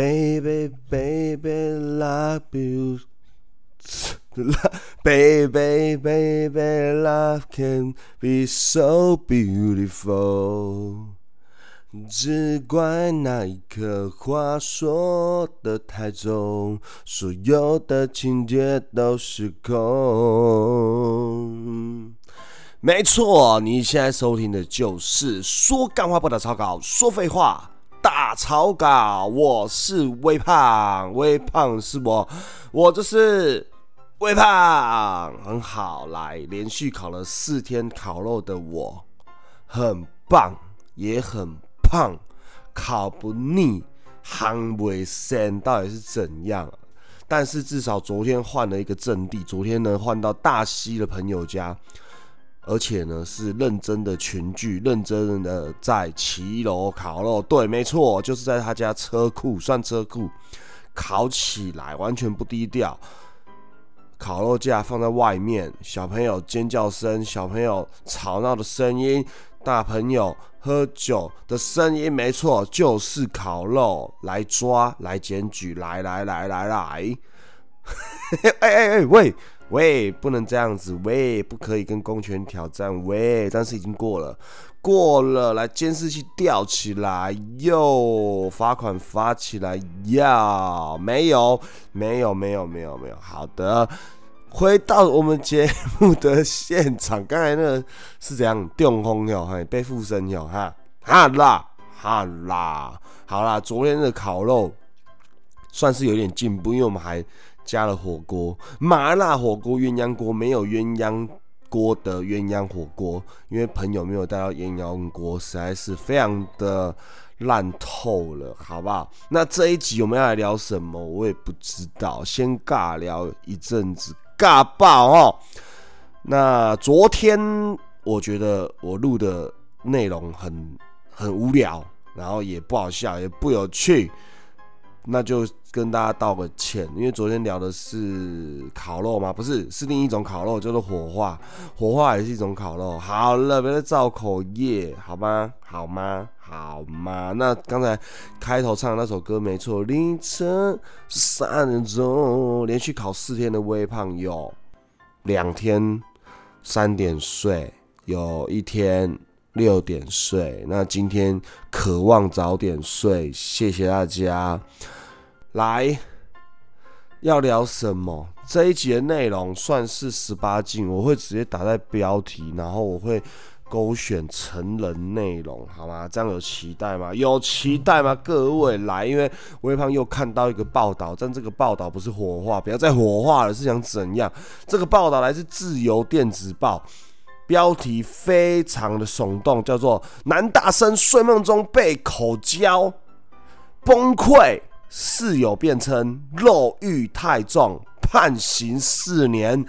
Baby, baby, love you. Baby, baby, love can be so beautiful. 只怪那一刻话说的太重，所有的情节都失控。没错，你现在收听的就是说干话不打草稿，说废话打草稿。我是微胖，微胖是我，我就是微胖，很好。来，连续烤了四天烤肉的我，很棒，也很。胖，烤不腻，夯不鲜，到底是怎样？但是至少昨天换了一个阵地，昨天呢换到大溪的朋友家，而且呢是认真的群聚，认真的在骑楼烤肉。对，没错，就是在他家车库，算车库烤起来，完全不低调。烤肉架放在外面，小朋友尖叫声，小朋友吵闹的声音。大朋友喝酒的声音，没错，就是烤肉来抓来检举，来来来来来，哎哎哎喂喂，不能这样子，喂，不可以跟公权挑战，喂，但是已经过了，过了，来监视器吊起来，哟，罚款发起来，要没有没有没有没有没有，好的。回到我们节目的现场，刚才那个是怎样？电风哟，嘿被附身哟，哈，哈啦，哈啦，好啦，昨天的烤肉算是有点进步，因为我们还加了火锅，麻辣火锅、鸳鸯锅，没有鸳鸯锅的鸳鸯火锅，因为朋友没有带到鸳鸯锅，实在是非常的烂透了，好不好？那这一集我们要来聊什么？我也不知道，先尬聊一阵子。尬爆哦！那昨天我觉得我录的内容很很无聊，然后也不好笑，也不有趣，那就跟大家道个歉。因为昨天聊的是烤肉吗？不是，是另一种烤肉，叫做火化。火化也是一种烤肉。好了，别再造口业，好吗？好吗？好吗？那刚才开头唱的那首歌没错，凌晨三点钟，连续考四天的微胖有两天三点睡，有一天六点睡。那今天渴望早点睡，谢谢大家。来，要聊什么？这一集的内容算是十八禁，我会直接打在标题，然后我会。勾选成人内容，好吗？这样有期待吗？有期待吗？各位来，因为微胖又看到一个报道，但这个报道不是火化，不要再火化了，是想怎样？这个报道来自自由电子报，标题非常的耸动，叫做“男大生睡梦中被口交崩溃，室友辩称肉欲太重，判刑四年”。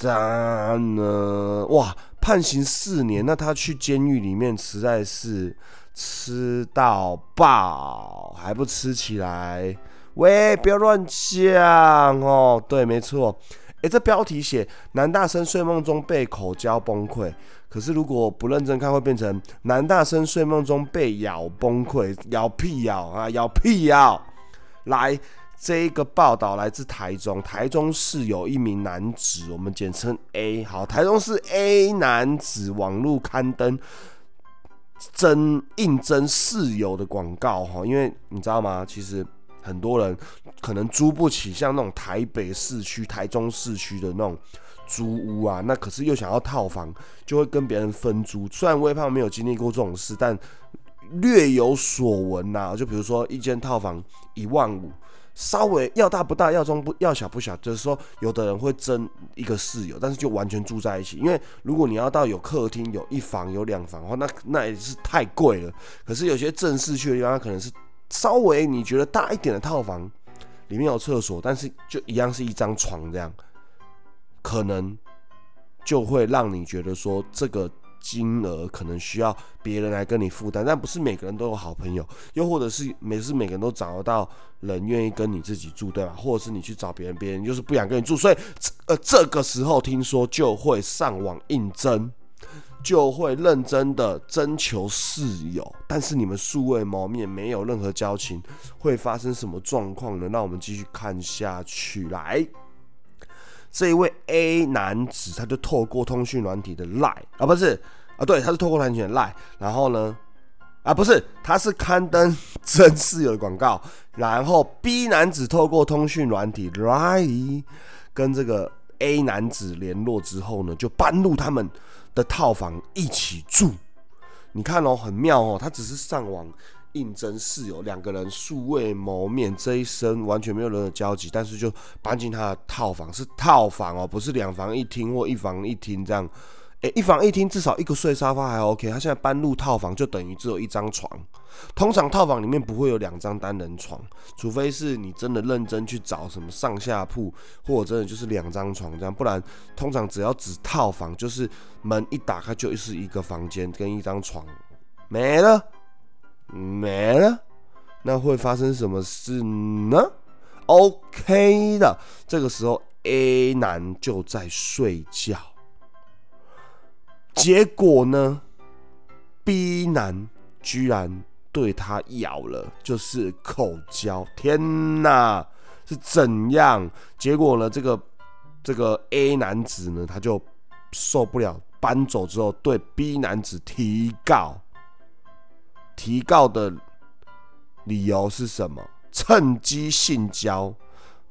当呢？哇！判刑四年，那他去监狱里面实在是吃到爆，还不吃起来？喂，不要乱讲哦。对，没错。诶，这标题写男大生睡梦中被口交崩溃，可是如果不认真看，会变成男大生睡梦中被咬崩溃，咬屁咬啊，咬屁咬，来。这一个报道来自台中，台中市有一名男子，我们简称 A。好，台中市 A 男子网络刊登征应征室友的广告哈，因为你知道吗？其实很多人可能租不起像那种台北市区、台中市区的那种租屋啊，那可是又想要套房，就会跟别人分租。虽然微胖没有经历过这种事，但略有所闻呐。就比如说一间套房一万五。稍微要大不大，要中不要小不小，就是说，有的人会争一个室友，但是就完全住在一起。因为如果你要到有客厅、有一房、有两房的话，那那也是太贵了。可是有些正式去的地方，可能是稍微你觉得大一点的套房，里面有厕所，但是就一样是一张床这样，可能就会让你觉得说这个。金额可能需要别人来跟你负担，但不是每个人都有好朋友，又或者是每次每个人都找得到人愿意跟你自己住，对吧？或者是你去找别人，别人就是不想跟你住，所以呃这个时候听说就会上网应征就会认真的征求室友，但是你们素未谋面，没有任何交情，会发生什么状况呢？让我们继续看下去。来，这一位 A 男子，他就透过通讯软体的 Line 啊，不是啊，对，他是透过通讯的 Line，然后呢，啊，不是，他是刊登真室友的广告，然后 B 男子透过通讯软体 Line 跟这个 A 男子联络之后呢，就搬入他们。的套房一起住，你看哦，很妙哦。他只是上网应征室友，两个人素未谋面，这一生完全没有任何交集，但是就搬进他的套房，是套房哦，不是两房一厅或一房一厅这样。诶，一房一厅至少一个睡沙发还 OK。他现在搬入套房，就等于只有一张床。通常套房里面不会有两张单人床，除非是你真的认真去找什么上下铺，或者真的就是两张床这样。不然，通常只要指套房，就是门一打开就是一个房间跟一张床，没了，没了。那会发生什么事呢？OK 的，这个时候 A 男就在睡觉。结果呢？B 男居然对他咬了，就是口交。天哪，是怎样？结果呢？这个这个 A 男子呢，他就受不了，搬走之后对 B 男子提告。提告的理由是什么？趁机性交，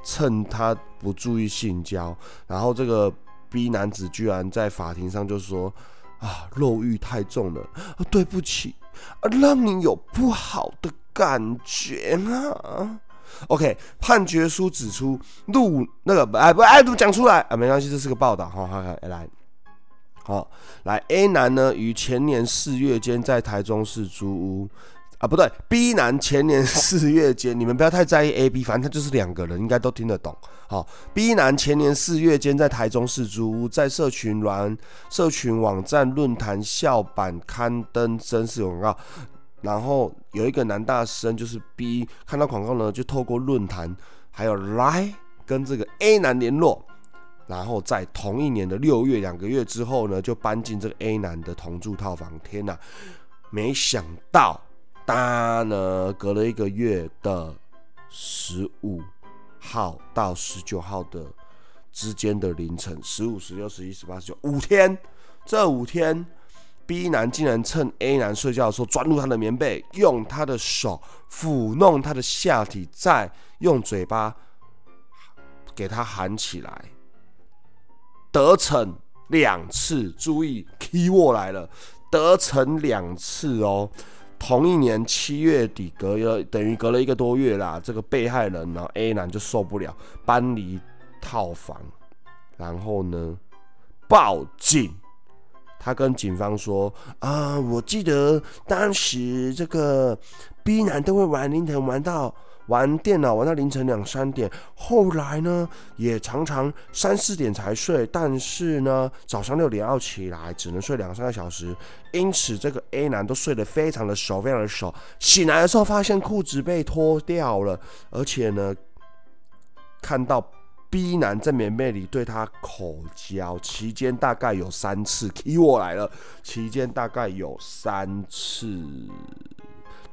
趁他不注意性交，然后这个 B 男子居然在法庭上就说。啊，肉欲太重了，啊，对不起，啊，让你有不好的感觉啊。OK，判决书指出，录那个哎不哎怎么讲出来啊？没关系，这是个报道，好好好，来，好来 A 男呢，于前年四月间在台中市租屋。啊，不对，B 男前年 四月间，你们不要太在意 A、B，反正他就是两个人，应该都听得懂。好，B 男前年四月间在台中市租屋，在社群软、社群网站、论坛、校版刊登真实广告，然后有一个男大生就是 B，看到广告呢，就透过论坛还有来跟这个 A 男联络，然后在同一年的六月，两个月之后呢，就搬进这个 A 男的同住套房。天哪，没想到。他呢，隔了一个月的十五号到十九号的之间的凌晨，十五、十六、十七、十八、十九，五天。这五天，B 男竟然趁 A 男睡觉的时候钻入他的棉被，用他的手抚弄他的下体，再用嘴巴给他含起来，得逞两次。注意，key word 来了，得逞两次哦。同一年七月底，隔了等于隔了一个多月啦，这个被害人呢 A 男就受不了，搬离套房，然后呢报警。他跟警方说：“啊，我记得当时这个 B 男都会玩凌晨玩到。”玩电脑玩到凌晨两三点，后来呢也常常三四点才睡，但是呢早上六点要起来，只能睡两三个小时，因此这个 A 男都睡得非常的熟，非常的熟。醒来的时候发现裤子被脱掉了，而且呢看到 B 男在棉被里对他口交，期间大概有三次。Key 我来了，期间大概有三次。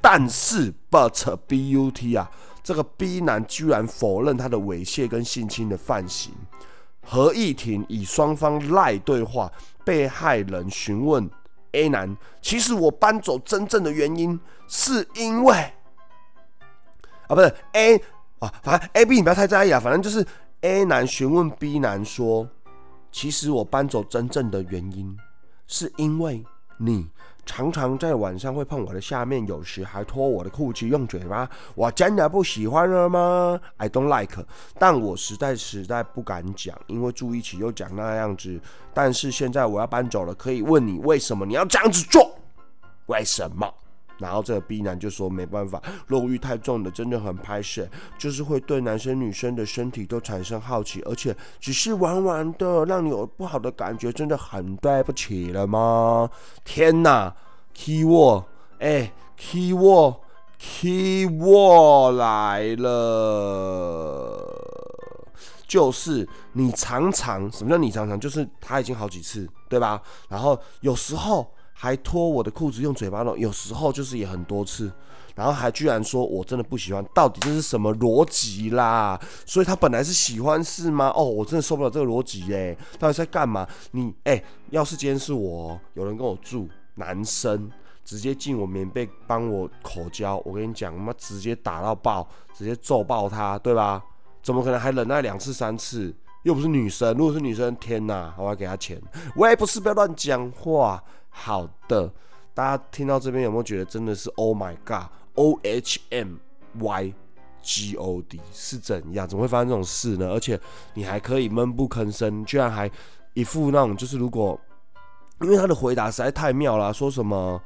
但是，but B U T 啊，这个 B 男居然否认他的猥亵跟性侵的犯行。合议庭以双方赖对话，被害人询问 A 男，其实我搬走真正的原因是因为啊，不是 A 啊，反正 A B 你不要太在意啊，反正就是 A 男询问 B 男说，其实我搬走真正的原因是因为你。常常在晚上会碰我的下面，有时还脱我的裤子用嘴巴，我真的不喜欢了吗？I don't like，但我实在实在不敢讲，因为住一起又讲那样子。但是现在我要搬走了，可以问你为什么你要这样子做？为什么？然后这个 B 男就说没办法，肉欲太重的真的很拍摄，就是会对男生女生的身体都产生好奇，而且只是玩玩的，让你有不好的感觉，真的很对不起了吗？天哪，Key word，哎，Key word，Key word 来了，就是你常常什么叫你常常？就是他已经好几次，对吧？然后有时候还脱我的裤子用嘴巴弄，有时候就是也很多次，然后还居然说我真的不喜欢，到底这是什么逻辑啦？所以他本来是喜欢是吗？哦，我真的受不了这个逻辑耶，到底在干嘛？你哎，要是今天是我，有人跟我住，男生直接进我棉被帮我口交，我跟你讲，妈直接打到爆，直接揍爆他，对吧？怎么可能还忍耐两次三次？又不是女生，如果是女生，天哪，我要给她钱。我也不是，不要乱讲话。好的，大家听到这边有没有觉得真的是 Oh my God，O H M Y G O D 是怎样？怎么会发生这种事呢？而且你还可以闷不吭声，居然还一副那种就是如果，因为他的回答实在太妙了，说什么？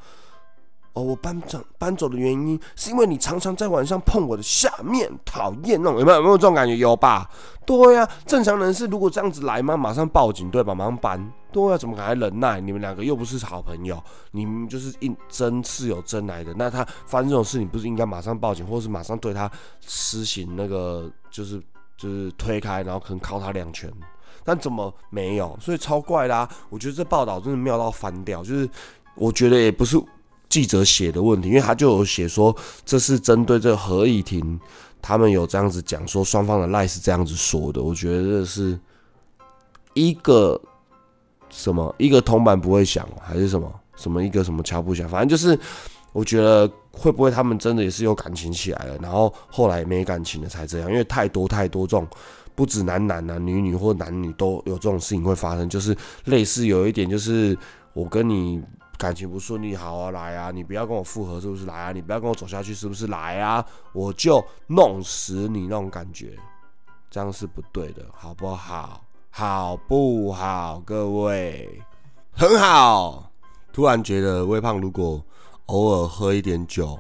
哦，我搬走搬走的原因是因为你常常在晚上碰我的下面，讨厌那种有没有有没有这种感觉？有吧？对呀，正常人是如果这样子来吗？马上报警对吧？马上搬。对啊，怎么可能忍耐？你们两个又不是好朋友，你们就是硬真是有真来的。那他发生这种事，你不是应该马上报警，或是马上对他施行那个就是就是推开，然后可能敲他两拳？但怎么没有？所以超怪啦！我觉得这报道真的妙到翻掉。就是我觉得也不是。记者写的问题，因为他就有写说，这是针对这个何以婷，他们有这样子讲说，双方的赖是这样子说的。我觉得这是一个什么一个铜板不会响，还是什么什么一个什么敲不响，反正就是我觉得会不会他们真的也是有感情起来了，然后后来没感情了才这样，因为太多太多这种不止男男啊、女女或男女都有这种事情会发生，就是类似有一点就是我跟你。感情不顺利，好啊，来啊，你不要跟我复合，是不是来啊？你不要跟我走下去，是不是来啊？我就弄死你那种感觉，这样是不对的，好不好？好不好？各位，很好。突然觉得微胖如果偶尔喝一点酒，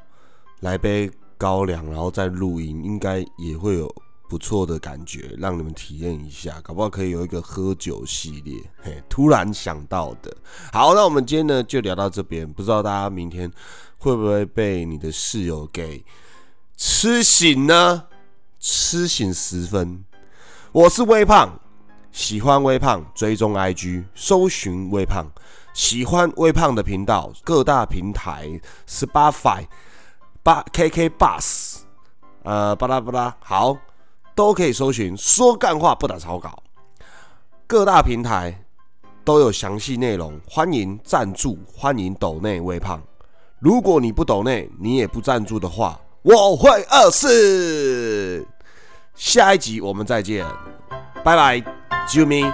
来杯高粱，然后再录音，应该也会有。不错的感觉，让你们体验一下，搞不好可以有一个喝酒系列。嘿，突然想到的。好，那我们今天呢就聊到这边，不知道大家明天会不会被你的室友给吃醒呢？吃醒十分。我是微胖，喜欢微胖，追踪 IG，搜寻微胖，喜欢微胖的频道，各大平台，Spotify、八 KK Bus，呃，巴拉巴拉，好。都可以搜寻说干话不打草稿，各大平台都有详细内容，欢迎赞助，欢迎抖内微胖。如果你不抖内，你也不赞助的话，我会饿死。下一集我们再见，拜拜，啾咪。